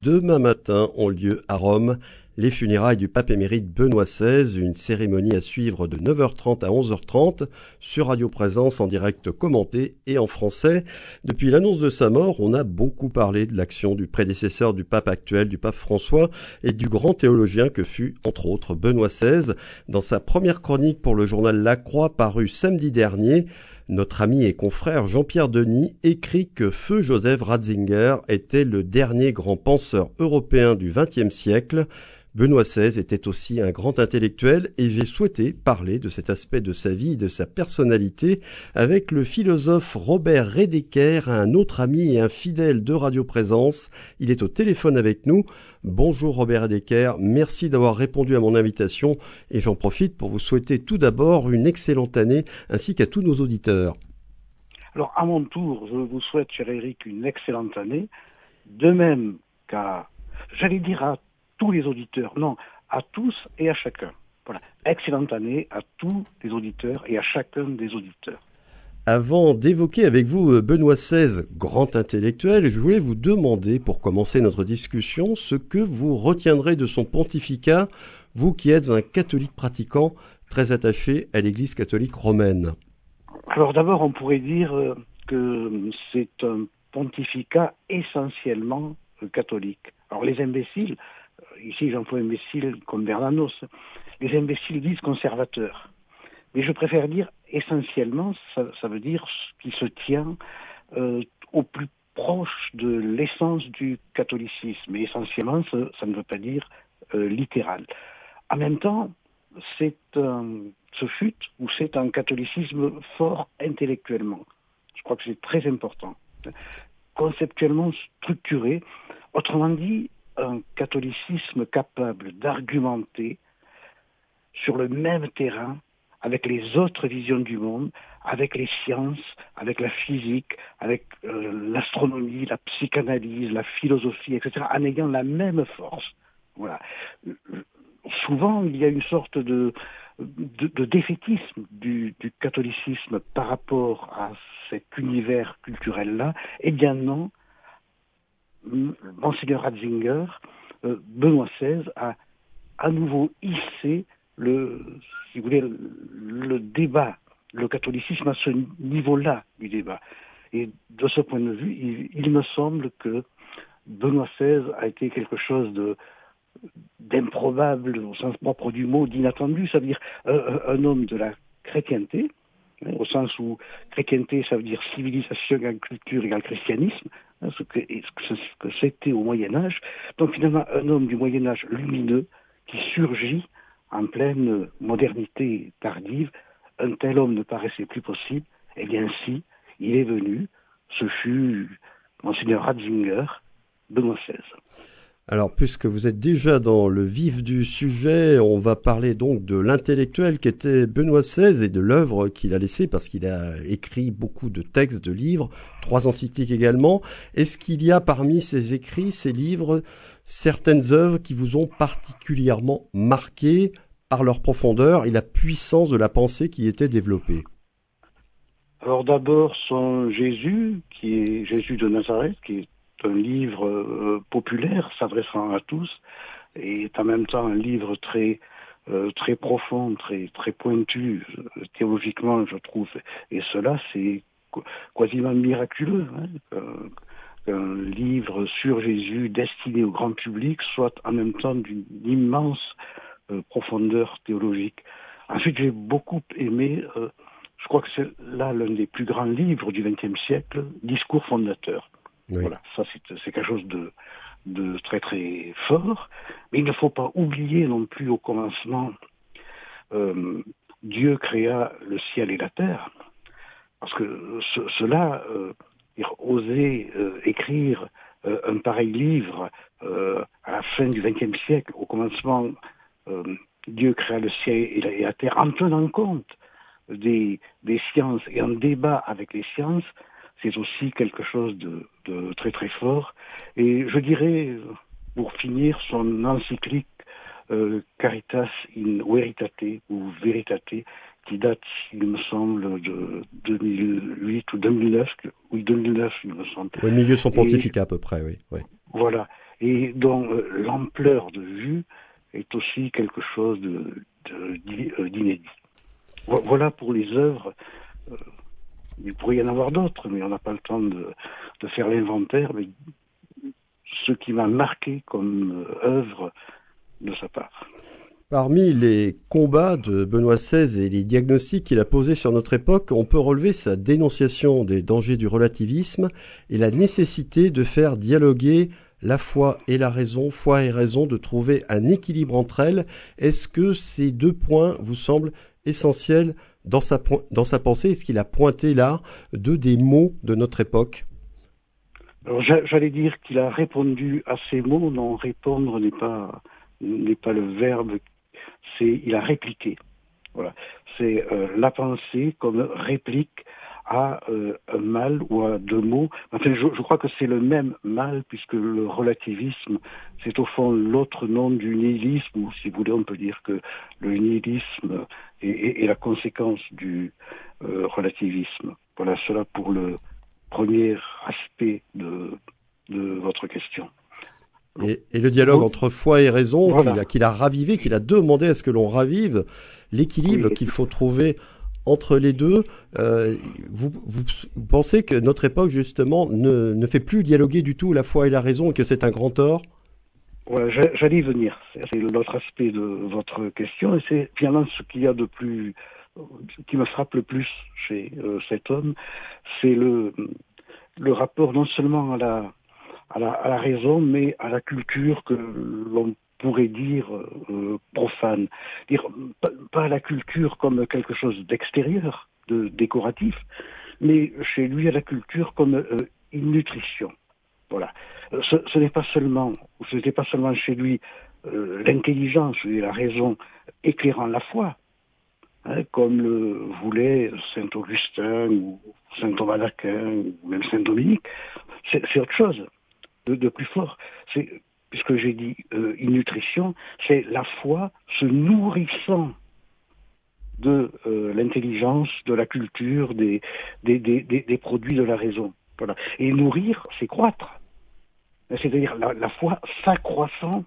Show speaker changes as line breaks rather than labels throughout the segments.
Demain matin ont lieu à Rome les funérailles du pape émérite Benoît XVI, une cérémonie à suivre de 9h30 à 11h30 sur Radio Présence en direct commenté et en français. Depuis l'annonce de sa mort, on a beaucoup parlé de l'action du prédécesseur du pape actuel, du pape François, et du grand théologien que fut, entre autres, Benoît XVI. Dans sa première chronique pour le journal La Croix paru samedi dernier, notre ami et confrère Jean-Pierre Denis écrit que Feu Joseph Ratzinger était le dernier grand penseur européen du XXe siècle. Benoît XVI était aussi un grand intellectuel et j'ai souhaité parler de cet aspect de sa vie et de sa personnalité avec le philosophe Robert Redeker, un autre ami et un fidèle de Radio Présence. Il est au téléphone avec nous. Bonjour Robert Redeker, merci d'avoir répondu à mon invitation et j'en profite pour vous souhaiter tout d'abord une excellente année ainsi qu'à tous nos auditeurs.
Alors à mon tour, je vous souhaite, cher Eric, une excellente année, de même qu'à, j'allais dire à tous les auditeurs, non, à tous et à chacun. Voilà. Excellente année à tous les auditeurs et à chacun des auditeurs.
Avant d'évoquer avec vous euh, Benoît XVI, grand intellectuel, je voulais vous demander, pour commencer notre discussion, ce que vous retiendrez de son pontificat, vous qui êtes un catholique pratiquant très attaché à l'Église catholique romaine.
Alors d'abord, on pourrait dire euh, que c'est un pontificat essentiellement euh, catholique. Alors les imbéciles ici j'emploie imbécile comme Bernanos, les imbéciles disent conservateurs. Mais je préfère dire essentiellement, ça, veut dire qu'il se tient euh, au plus proche de l'essence du catholicisme. Mais essentiellement, ça, ne veut pas dire euh, littéral. En même temps, c'est ce fut ou c'est un catholicisme fort intellectuellement. Je crois que c'est très important. Conceptuellement structuré. Autrement dit, un catholicisme capable d'argumenter sur le même terrain avec les autres visions du monde, avec les sciences, avec la physique, avec euh, l'astronomie, la psychanalyse, la philosophie, etc., en ayant la même force. Voilà. Souvent, il y a une sorte de, de, défaitisme du, du, catholicisme par rapport à cet univers culturel-là. Eh bien non, Monseigneur Ratzinger, euh, Benoît XVI a à nouveau hissé le, si vous voulez, le, débat, le catholicisme à ce niveau-là du débat. Et de ce point de vue, il, me semble que Benoît XVI a été quelque chose d'improbable au sens propre du mot, d'inattendu, ça veut dire un homme de la chrétienté, au sens où chrétienté, ça veut dire civilisation culture égale christianisme, ce que, c'était au Moyen Âge. Donc finalement, un homme du Moyen Âge lumineux qui surgit en pleine modernité tardive, un tel homme ne paraissait plus possible, et bien si, il est venu, ce fut Monseigneur Ratzinger, Benoît XVI.
Alors, puisque vous êtes déjà dans le vif du sujet, on va parler donc de l'intellectuel qui était Benoît XVI et de l'œuvre qu'il a laissée, parce qu'il a écrit beaucoup de textes, de livres, trois encycliques également. Est-ce qu'il y a parmi ces écrits, ces livres, certaines œuvres qui vous ont particulièrement marqué par leur profondeur et la puissance de la pensée qui était développée?
Alors d'abord son Jésus, qui est Jésus de Nazareth, qui est un livre euh, populaire s'adressant à tous et en même temps un livre très euh, très profond, très très pointu euh, théologiquement, je trouve. Et cela, c'est quasiment miraculeux. Hein, qu'un livre sur Jésus destiné au grand public soit en même temps d'une immense profondeur théologique. Ensuite, j'ai beaucoup aimé, je crois que c'est là l'un des plus grands livres du XXe siècle, Discours fondateur. Voilà, ça c'est quelque chose de, de très très fort. Mais il ne faut pas oublier non plus au commencement, euh, Dieu créa le ciel et la terre. Parce que cela, euh, oser euh, écrire euh, un pareil livre à la fin du XXe siècle, au commencement, Dieu créa le ciel et la, terre en tenant compte des, des sciences et en débat avec les sciences, c'est aussi quelque chose de, très très fort. Et je dirais, pour finir, son encyclique euh, Caritas in Veritate ou Veritate, qui date, il me semble, de 2008 ou 2009, oui 2009, il me semble.
Oui, milieu son pontificat à peu près, oui.
Voilà. et dont l'ampleur de vue est aussi quelque chose d'inédit. Voilà pour les œuvres. Il pourrait y en avoir d'autres, mais on n'a pas le temps de, faire l'inventaire. Mais ce qui m'a marqué comme œuvre de sa part.
Parmi les combats de Benoît XVI et les diagnostics qu'il a posés sur notre époque, on peut relever sa dénonciation des dangers du relativisme et la nécessité de faire dialoguer la foi et la raison, foi et raison, de trouver un équilibre entre elles. Est-ce que ces deux points vous semblent essentiels dans sa, dans sa pensée Est-ce qu'il a pointé là deux des mots de notre époque.
Alors j'allais dire qu'il a répondu à ces mots, non, répondre n'est pas n'est pas le verbe c'est il a répliqué. Voilà, c'est euh, la pensée comme réplique à euh, un mal ou à deux mots. Enfin, je, je crois que c'est le même mal puisque le relativisme, c'est au fond l'autre nom du nihilisme, ou si vous voulez, on peut dire que le nihilisme est, est, est la conséquence du euh, relativisme. Voilà, cela pour le premier aspect de, de votre question.
Et, et, le dialogue entre foi et raison voilà. qu'il a, a, ravivé, qu'il a demandé à ce que l'on ravive, l'équilibre oui. qu'il faut trouver entre les deux. Euh, vous, pensez que notre époque, justement, ne, ne, fait plus dialoguer du tout la foi et la raison et que c'est un grand tort?
Ouais, J'allais y venir. C'est l'autre aspect de votre question et c'est finalement ce qu'il y a de plus qui me frappe le plus chez euh, cet homme, c'est le, le rapport non seulement à la à la, à la, raison, mais à la culture que l'on pourrait dire euh, profane. Dire pas, la culture comme quelque chose d'extérieur, de décoratif, mais chez lui la culture comme euh, une nutrition. Voilà. Ce, ce n'est pas seulement, ce n'était pas seulement chez lui euh, l'intelligence et la raison éclairant la foi, hein, comme le voulait saint Augustin ou saint Thomas d'Aquin ou même saint Dominique. C'est autre chose de, de plus fort. C'est puisque j'ai dit euh, une nutrition, c'est la foi se nourrissant de euh, l'intelligence, de la culture, des, des, des, des, produits de la raison. Voilà. Et nourrir, c'est croître. C'est-à-dire la, la, foi s'accroissant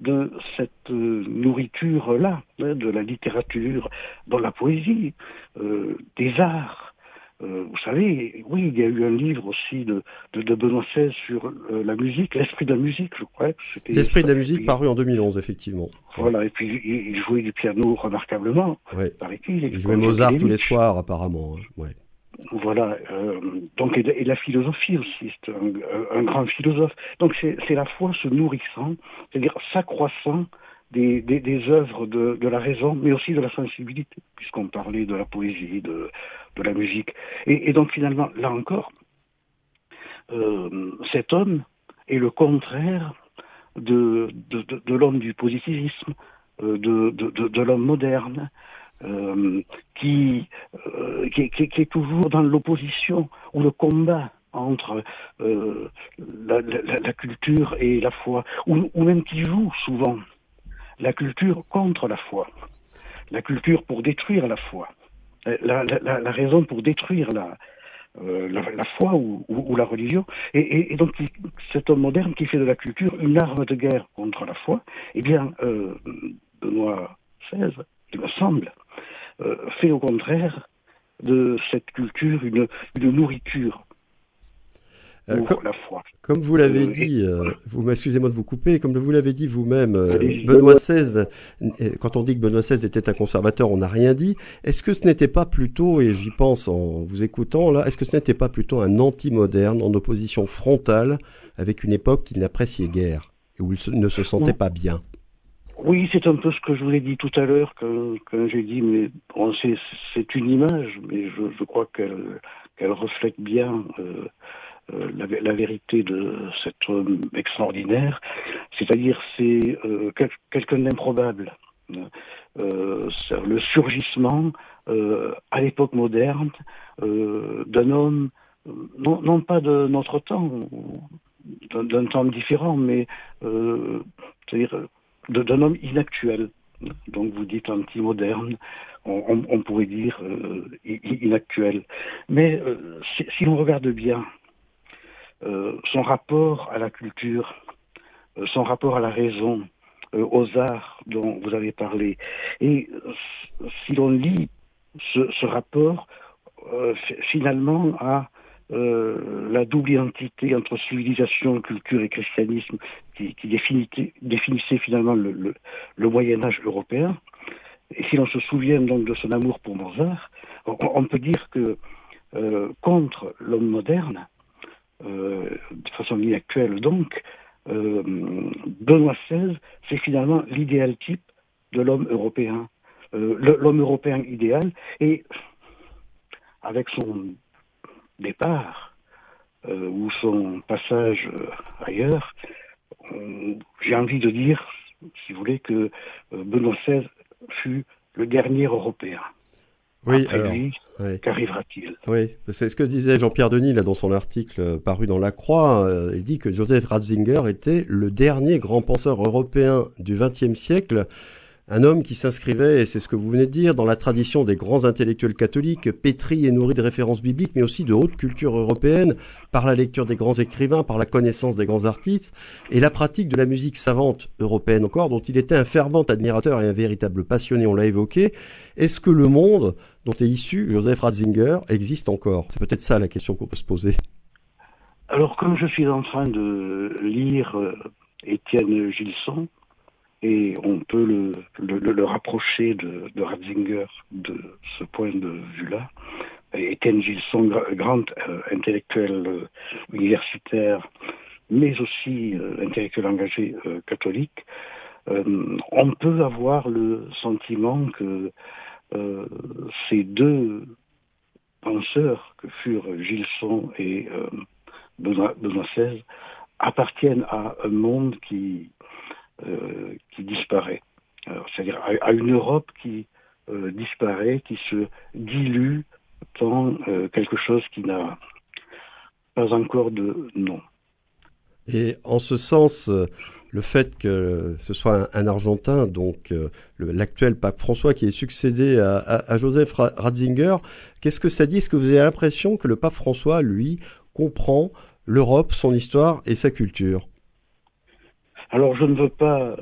de cette euh, nourriture-là, hein, de la littérature, dans la poésie, euh, des arts, euh, vous savez, oui, il y a eu un livre aussi de, de, de Benoît XVI sur euh, la musique, l'esprit de la musique, je crois.
L'esprit de la musique puis, paru en 2011, effectivement.
Voilà, et puis il, il jouait du piano remarquablement,
ouais. paraît-il. Il jouait Mozart tous les soirs, apparemment. Hein. Ouais.
Voilà, euh, donc et, et, la philosophie aussi, c'est un, un, grand philosophe. Donc c'est la foi se nourrissant, c'est-à-dire s'accroissant des, des, des œuvres de, de, la raison, mais aussi de la sensibilité, puisqu'on parlait de la poésie, de, de la musique. Et, et, donc finalement, là encore, euh, cet homme est le contraire de, de, l'homme du positivisme, euh, de l'homme moderne, euh, qui, euh, qui, qui, qui, est toujours dans l'opposition ou le combat entre euh, la, la, la, culture et la foi, ou, ou même qui joue souvent la culture contre la foi, la culture pour détruire la foi, la, la, raison pour détruire la, euh, foi ou, la religion. Et, donc cet homme moderne qui fait de la culture une arme de guerre contre la foi, eh bien, euh, Benoît XVI, il me semble, euh, fait au contraire de cette culture une nourriture
euh, comme, la foi. Comme vous l'avez dit, euh, vous m'excusez-moi de vous couper, comme vous l'avez dit vous-même, euh, Benoît XVI, quand on dit que Benoît XVI était un conservateur, on n'a rien dit. Est-ce que ce n'était pas plutôt, et j'y pense en vous écoutant là, est-ce que ce n'était pas plutôt un anti-moderne en opposition frontale avec une époque qu'il n'appréciait guère et où il ne se sentait pas bien?
Oui, c'est un peu ce que je vous ai dit tout à l'heure, quand, quand j'ai dit, mais bon, c'est une image, mais je, je crois qu'elle reflète bien euh, euh, la, vérité de cet homme extraordinaire, c'est-à-dire c'est euh, quel, quelqu'un d'improbable. Euh, le surgissement à l'époque moderne d'un homme, non, pas de notre temps, d'un temps différent, mais c'est-à-dire d'un homme inactuel. Donc vous dites anti-moderne, on, pourrait dire inactuel. Mais si, si on regarde bien, son rapport à la culture, son rapport à la raison, aux arts dont vous avez parlé. Et si l'on lit ce, rapport, finalement, à la double identité entre civilisation, culture et christianisme qui, définissait, finalement le, Moyen Âge européen. Et si l'on se souvient donc de son amour pour Mozart, on, peut dire que contre l'homme moderne, euh, de façon inactuelle donc, euh, Benoît XVI, c'est finalement l'idéal type de l'homme européen. Euh, l'homme européen idéal, et avec son départ ou son passage ailleurs, j'ai envie de dire, si vous voulez, que Benoît XVI fut le dernier Européen.
Oui, alors,
qu'arrivera-t-il?
Oui, c'est ce que disait Jean-Pierre Denis là dans son article euh, paru dans La Croix. Euh, il dit que Joseph Ratzinger était le dernier grand penseur européen du XXe siècle un homme qui s'inscrivait, et c'est ce que vous venez de dire, dans la tradition des grands intellectuels catholiques, pétri et nourri de références bibliques, mais aussi de haute culture européenne, par la lecture des grands écrivains, par la connaissance des grands artistes, et la pratique de la musique savante européenne encore, dont il était un fervent admirateur et un véritable passionné, on l'a évoqué. Est-ce que le monde dont est issu Joseph Ratzinger existe encore C'est peut-être ça la question qu'on peut se poser.
Alors, comme je suis en train de lire euh, Étienne Gilson, et on peut le, le, rapprocher de, Ratzinger de ce point de vue-là. Étienne Gilson, grand euh, intellectuel euh, universitaire, mais aussi intellectuel engagé catholique, on peut avoir le sentiment que ces deux penseurs que furent Gilson et Benoît, Benoît XVI appartiennent à un monde qui euh, qui disparaît. C'est-à-dire à, une Europe qui euh, disparaît, qui se dilue dans euh, quelque chose qui n'a pas encore de nom.
Et en ce sens, le fait que ce soit un, Argentin, donc l'actuel pape François qui est succédé à, Joseph Ratzinger, qu'est-ce que ça dit? Est-ce que vous avez l'impression que le pape François, lui, comprend l'Europe, son histoire et sa culture?
Alors je ne veux pas euh,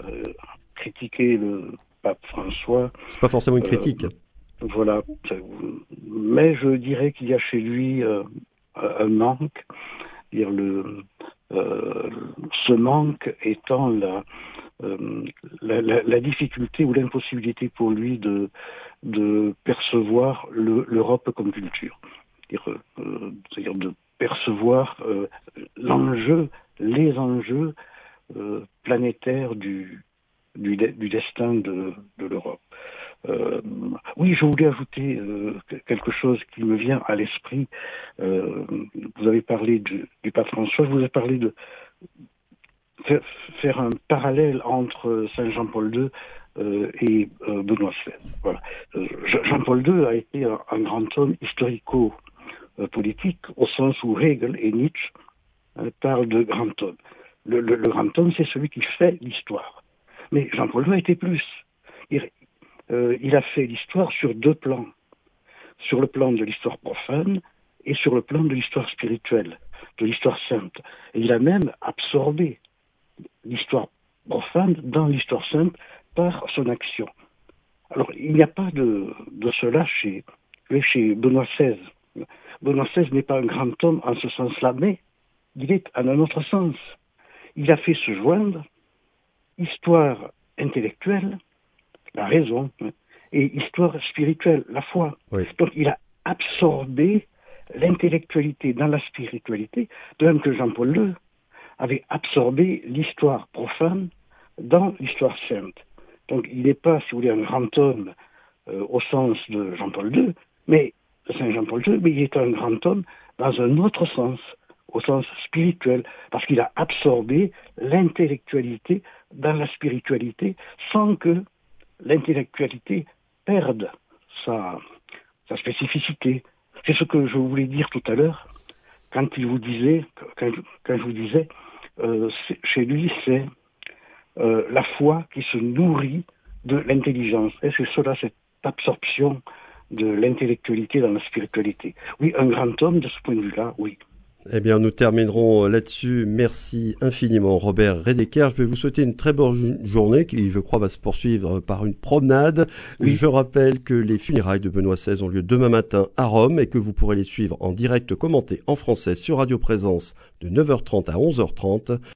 critiquer le pape François.
C'est pas forcément une critique. Euh,
voilà. Mais je dirais qu'il y a chez lui euh, un manque. Dire le, ce manque étant la, la, difficulté ou l'impossibilité pour lui de, de percevoir l'Europe comme culture. C'est-à-dire de percevoir l'enjeu, les enjeux euh, planétaire du, du, destin de, l'Europe. Euh, oui, je voulais ajouter euh, quelque chose qui me vient à l'esprit. vous avez parlé du, pape François, je vous ai parlé de faire, un parallèle entre Saint Jean-Paul II et Benoît XVI. Voilà. Jean-Paul II a été un, grand homme historico-politique au sens où Hegel et Nietzsche parlent de grand homme le, grand homme, c'est celui qui fait l'histoire. Mais Jean-Paul II a été plus. Euh, il, a fait l'histoire sur deux plans. Sur le plan de l'histoire profane et sur le plan de l'histoire spirituelle, de l'histoire sainte. Il a même absorbé l'histoire profane dans l'histoire sainte par son action. Alors, il n'y a pas de, cela chez, chez Benoît XVI. Benoît XVI n'est pas un grand homme en ce sens-là, mais il est en un autre sens il a fait se joindre histoire intellectuelle, la raison, et histoire spirituelle, la foi. Donc il a absorbé l'intellectualité dans la spiritualité, de même que Jean-Paul II avait absorbé l'histoire profane dans l'histoire sainte. Donc il n'est pas, si vous voulez, un grand homme euh, au sens de Jean-Paul II, mais Saint Jean-Paul II, mais il est un grand homme dans un autre sens, au sens spirituel, parce qu'il a absorbé l'intellectualité dans la spiritualité sans que l'intellectualité perde sa, sa spécificité. C'est ce que je voulais dire tout à l'heure quand il vous disait, quand, je vous disais, euh, chez lui c'est euh, la foi qui se nourrit de l'intelligence. Et c'est cela, cette absorption de l'intellectualité dans la spiritualité. Oui, un grand homme de ce point de vue-là, oui.
Eh bien, nous terminerons là-dessus. Merci infiniment, Robert Redeker. Je vais vous souhaiter une très bonne journée qui, je crois, va se poursuivre par une promenade. Je rappelle que les funérailles de Benoît XVI ont lieu demain matin à Rome et que vous pourrez les suivre en direct commenté en français sur Radio Présence de 9h30 à 11h30.